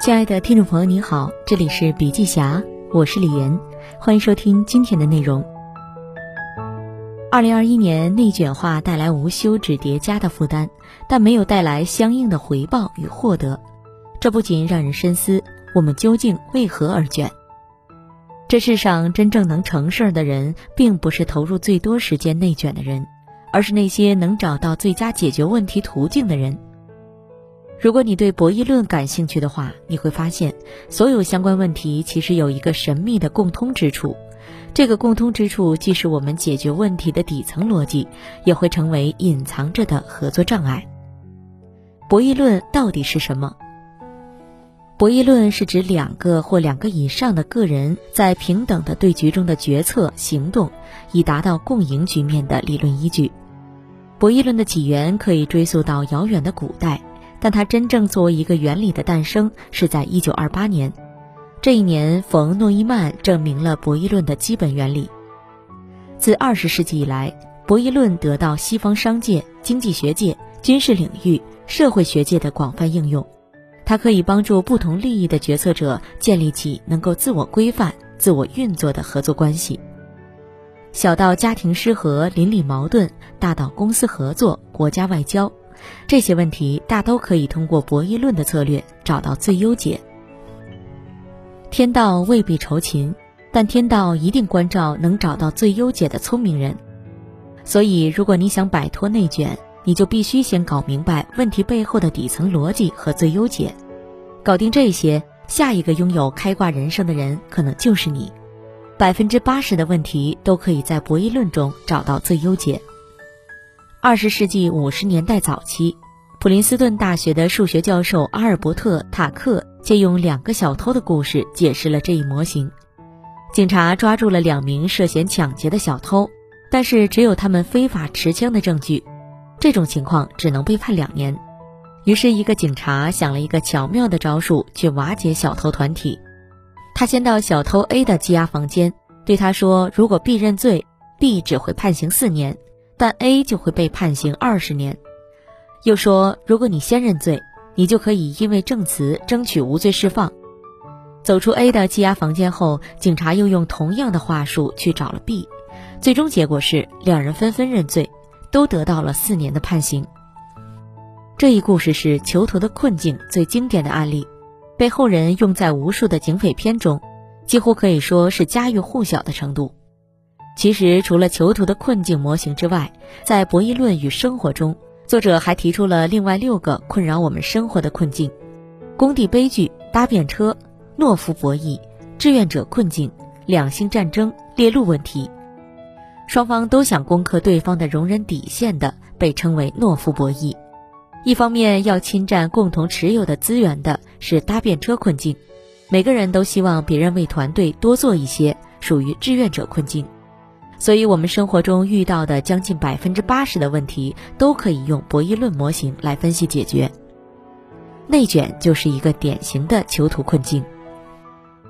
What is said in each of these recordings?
亲爱的听众朋友，你好，这里是笔记侠，我是李岩，欢迎收听今天的内容。二零二一年内卷化带来无休止叠加的负担，但没有带来相应的回报与获得，这不仅让人深思，我们究竟为何而卷？这世上真正能成事儿的人，并不是投入最多时间内卷的人，而是那些能找到最佳解决问题途径的人。如果你对博弈论感兴趣的话，你会发现，所有相关问题其实有一个神秘的共通之处。这个共通之处既是我们解决问题的底层逻辑，也会成为隐藏着的合作障碍。博弈论到底是什么？博弈论是指两个或两个以上的个人在平等的对局中的决策行动，以达到共赢局面的理论依据。博弈论的起源可以追溯到遥远的古代。但它真正作为一个原理的诞生是在一九二八年，这一年，冯诺依曼证明了博弈论的基本原理。自二十世纪以来，博弈论得到西方商界、经济学界、军事领域、社会学界的广泛应用。它可以帮助不同利益的决策者建立起能够自我规范、自我运作的合作关系。小到家庭失和、邻里矛盾，大到公司合作、国家外交。这些问题大都可以通过博弈论的策略找到最优解。天道未必酬勤，但天道一定关照能找到最优解的聪明人。所以，如果你想摆脱内卷，你就必须先搞明白问题背后的底层逻辑和最优解。搞定这些，下一个拥有开挂人生的人可能就是你。百分之八十的问题都可以在博弈论中找到最优解。二十世纪五十年代早期，普林斯顿大学的数学教授阿尔伯特·塔克借用两个小偷的故事解释了这一模型。警察抓住了两名涉嫌抢劫的小偷，但是只有他们非法持枪的证据，这种情况只能被判两年。于是，一个警察想了一个巧妙的招数去瓦解小偷团体。他先到小偷 A 的羁押房间，对他说：“如果 B 认罪，B 只会判刑四年。”但 A 就会被判刑二十年。又说，如果你先认罪，你就可以因为证词争取无罪释放。走出 A 的羁押房间后，警察又用同样的话术去找了 B，最终结果是两人纷纷认罪，都得到了四年的判刑。这一故事是囚徒的困境最经典的案例，被后人用在无数的警匪片中，几乎可以说是家喻户晓的程度。其实，除了囚徒的困境模型之外，在博弈论与生活中，作者还提出了另外六个困扰我们生活的困境：工地悲剧、搭便车、懦夫博弈、志愿者困境、两性战争、猎鹿问题。双方都想攻克对方的容忍底线的，被称为懦夫博弈；一方面要侵占共同持有的资源的，是搭便车困境；每个人都希望别人为团队多做一些，属于志愿者困境。所以，我们生活中遇到的将近百分之八十的问题，都可以用博弈论模型来分析解决。内卷就是一个典型的囚徒困境。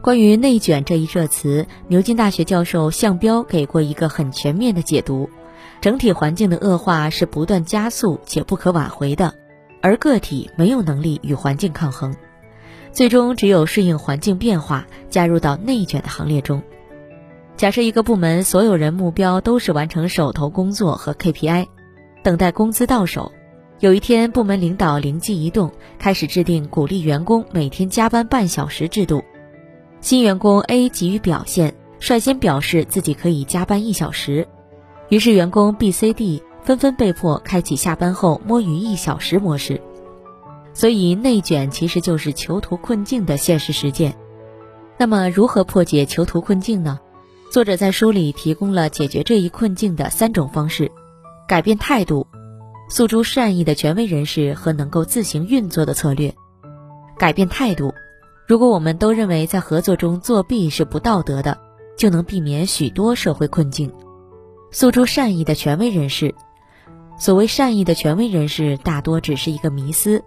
关于内卷这一热词，牛津大学教授向彪给过一个很全面的解读：整体环境的恶化是不断加速且不可挽回的，而个体没有能力与环境抗衡，最终只有顺应环境变化，加入到内卷的行列中。假设一个部门所有人目标都是完成手头工作和 KPI，等待工资到手。有一天，部门领导灵机一动，开始制定鼓励员工每天加班半小时制度。新员工 A 急于表现，率先表示自己可以加班一小时。于是，员工 B、C、D 纷纷被迫开启下班后摸鱼一小时模式。所以，内卷其实就是囚徒困境的现实实践。那么，如何破解囚徒困境呢？作者在书里提供了解决这一困境的三种方式：改变态度，诉诸善意的权威人士和能够自行运作的策略。改变态度，如果我们都认为在合作中作弊是不道德的，就能避免许多社会困境。诉诸善意的权威人士，所谓善意的权威人士，大多只是一个迷思，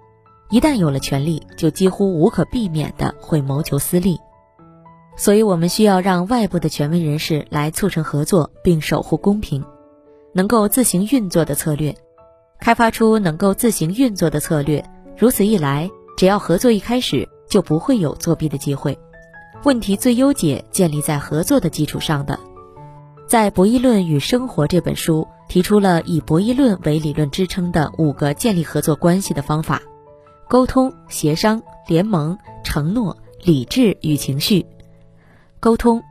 一旦有了权利，就几乎无可避免的会谋求私利。所以，我们需要让外部的权威人士来促成合作，并守护公平，能够自行运作的策略，开发出能够自行运作的策略。如此一来，只要合作一开始，就不会有作弊的机会。问题最优解建立在合作的基础上的。在《博弈论与生活》这本书提出了以博弈论为理论支撑的五个建立合作关系的方法：沟通、协商、联盟、承诺、理智与情绪。沟通，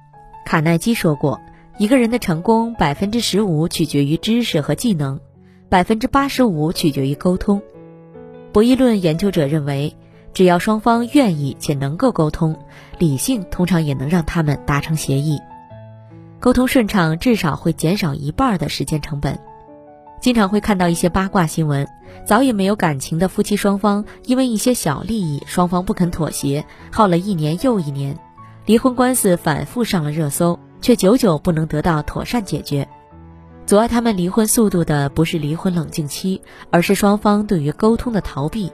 卡耐基说过，一个人的成功百分之十五取决于知识和技能，百分之八十五取决于沟通。博弈论研究者认为，只要双方愿意且能够沟通，理性通常也能让他们达成协议。沟通顺畅，至少会减少一半的时间成本。经常会看到一些八卦新闻，早已没有感情的夫妻双方，因为一些小利益，双方不肯妥协，耗了一年又一年，离婚官司反复上了热搜，却久久不能得到妥善解决。阻碍他们离婚速度的，不是离婚冷静期，而是双方对于沟通的逃避。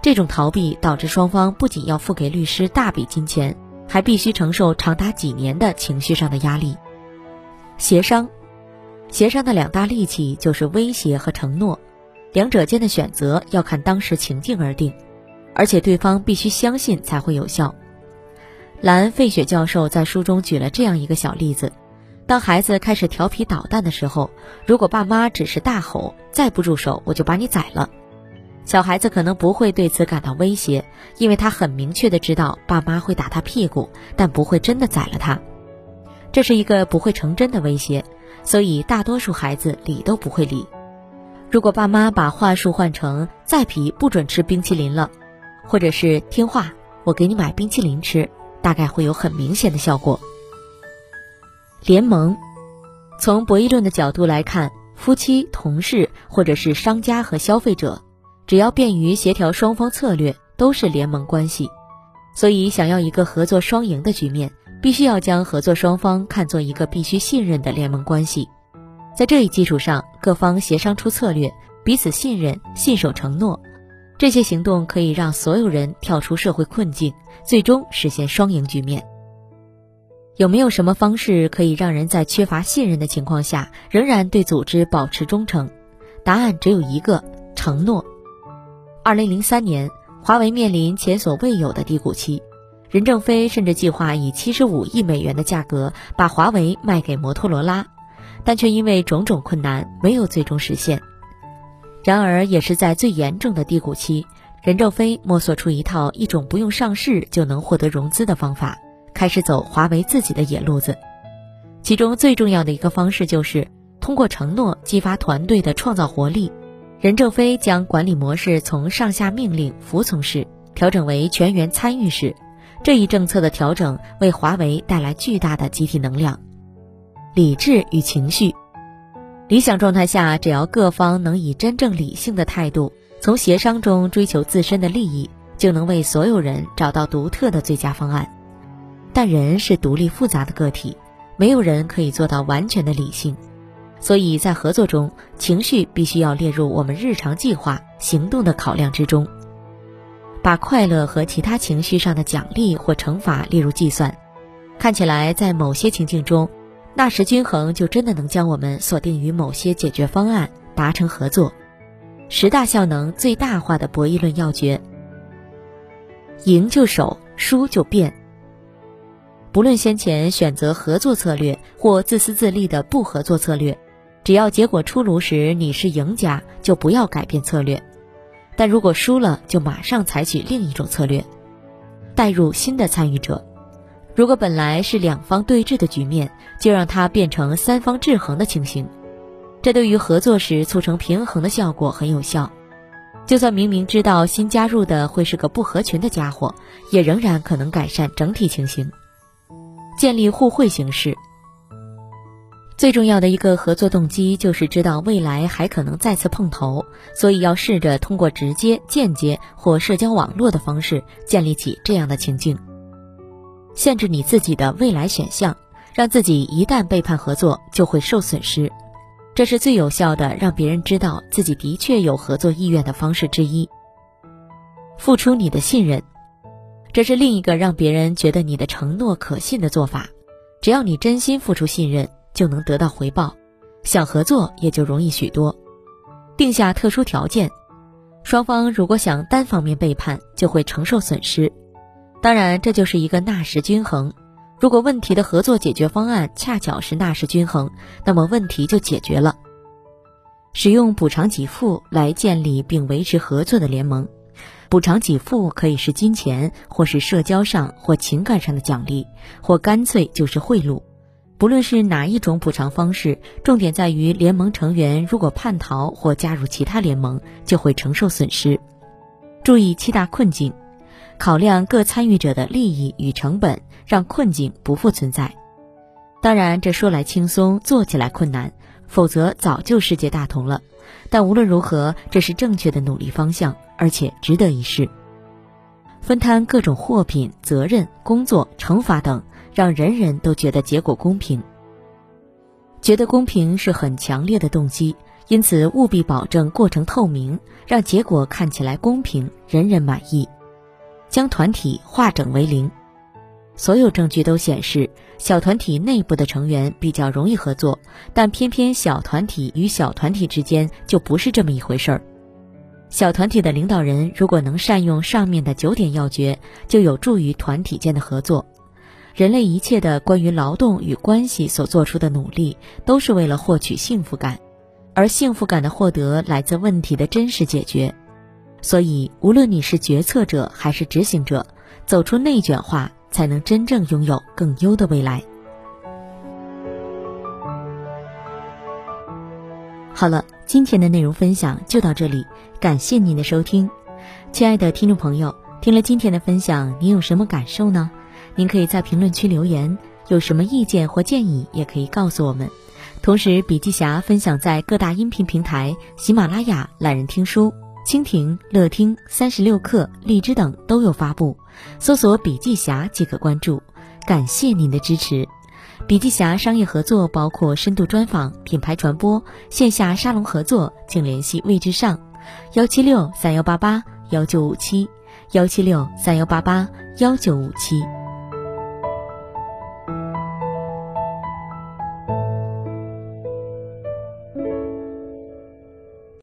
这种逃避导致双方不仅要付给律师大笔金钱，还必须承受长达几年的情绪上的压力。协商，协商的两大利器就是威胁和承诺，两者间的选择要看当时情境而定，而且对方必须相信才会有效。兰·费雪教授在书中举了这样一个小例子：当孩子开始调皮捣蛋的时候，如果爸妈只是大吼“再不住手，我就把你宰了”，小孩子可能不会对此感到威胁，因为他很明确的知道爸妈会打他屁股，但不会真的宰了他。这是一个不会成真的威胁，所以大多数孩子理都不会理。如果爸妈把话术换成“再皮不准吃冰淇淋了”，或者是“听话，我给你买冰淇淋吃”，大概会有很明显的效果。联盟，从博弈论的角度来看，夫妻、同事或者是商家和消费者，只要便于协调双方策略，都是联盟关系。所以，想要一个合作双赢的局面。必须要将合作双方看作一个必须信任的联盟关系，在这一基础上，各方协商出策略，彼此信任、信守承诺，这些行动可以让所有人跳出社会困境，最终实现双赢局面。有没有什么方式可以让人在缺乏信任的情况下，仍然对组织保持忠诚？答案只有一个：承诺。二零零三年，华为面临前所未有的低谷期。任正非甚至计划以七十五亿美元的价格把华为卖给摩托罗拉，但却因为种种困难没有最终实现。然而，也是在最严重的低谷期，任正非摸索出一套一种不用上市就能获得融资的方法，开始走华为自己的野路子。其中最重要的一个方式就是通过承诺激发团队的创造活力。任正非将管理模式从上下命令、服从式调整为全员参与式。这一政策的调整为华为带来巨大的集体能量。理智与情绪，理想状态下，只要各方能以真正理性的态度，从协商中追求自身的利益，就能为所有人找到独特的最佳方案。但人是独立复杂的个体，没有人可以做到完全的理性，所以在合作中，情绪必须要列入我们日常计划、行动的考量之中。把快乐和其他情绪上的奖励或惩罚列入计算，看起来在某些情境中，纳什均衡就真的能将我们锁定于某些解决方案，达成合作。十大效能最大化的博弈论要诀：赢就守，输就变。不论先前选择合作策略或自私自利的不合作策略，只要结果出炉时你是赢家，就不要改变策略。但如果输了，就马上采取另一种策略，带入新的参与者。如果本来是两方对峙的局面，就让它变成三方制衡的情形。这对于合作时促成平衡的效果很有效。就算明明知道新加入的会是个不合群的家伙，也仍然可能改善整体情形。建立互惠形式。最重要的一个合作动机就是知道未来还可能再次碰头，所以要试着通过直接、间接或社交网络的方式建立起这样的情境。限制你自己的未来选项，让自己一旦背叛合作就会受损失，这是最有效的让别人知道自己的确有合作意愿的方式之一。付出你的信任，这是另一个让别人觉得你的承诺可信的做法。只要你真心付出信任。就能得到回报，想合作也就容易许多。定下特殊条件，双方如果想单方面背叛，就会承受损失。当然，这就是一个纳什均衡。如果问题的合作解决方案恰巧是纳什均衡，那么问题就解决了。使用补偿给付来建立并维持合作的联盟。补偿给付可以是金钱，或是社交上或情感上的奖励，或干脆就是贿赂。不论是哪一种补偿方式，重点在于联盟成员如果叛逃或加入其他联盟，就会承受损失。注意七大困境，考量各参与者的利益与成本，让困境不复存在。当然，这说来轻松，做起来困难，否则早就世界大同了。但无论如何，这是正确的努力方向，而且值得一试。分摊各种货品、责任、工作、惩罚等，让人人都觉得结果公平。觉得公平是很强烈的动机，因此务必保证过程透明，让结果看起来公平，人人满意。将团体化整为零。所有证据都显示，小团体内部的成员比较容易合作，但偏偏小团体与小团体之间就不是这么一回事儿。小团体的领导人如果能善用上面的九点要诀，就有助于团体间的合作。人类一切的关于劳动与关系所做出的努力，都是为了获取幸福感，而幸福感的获得来自问题的真实解决。所以，无论你是决策者还是执行者，走出内卷化。才能真正拥有更优的未来。好了，今天的内容分享就到这里，感谢您的收听，亲爱的听众朋友，听了今天的分享，您有什么感受呢？您可以在评论区留言，有什么意见或建议也可以告诉我们。同时，笔记侠分享在各大音频平台，喜马拉雅、懒人听书。蜻蜓、乐听、三十六课、荔枝等都有发布，搜索“笔记侠”即可关注。感谢您的支持。笔记侠商业合作包括深度专访、品牌传播、线下沙龙合作，请联系魏之上，幺七六三幺八八幺九五七，幺七六三幺八八幺九五七。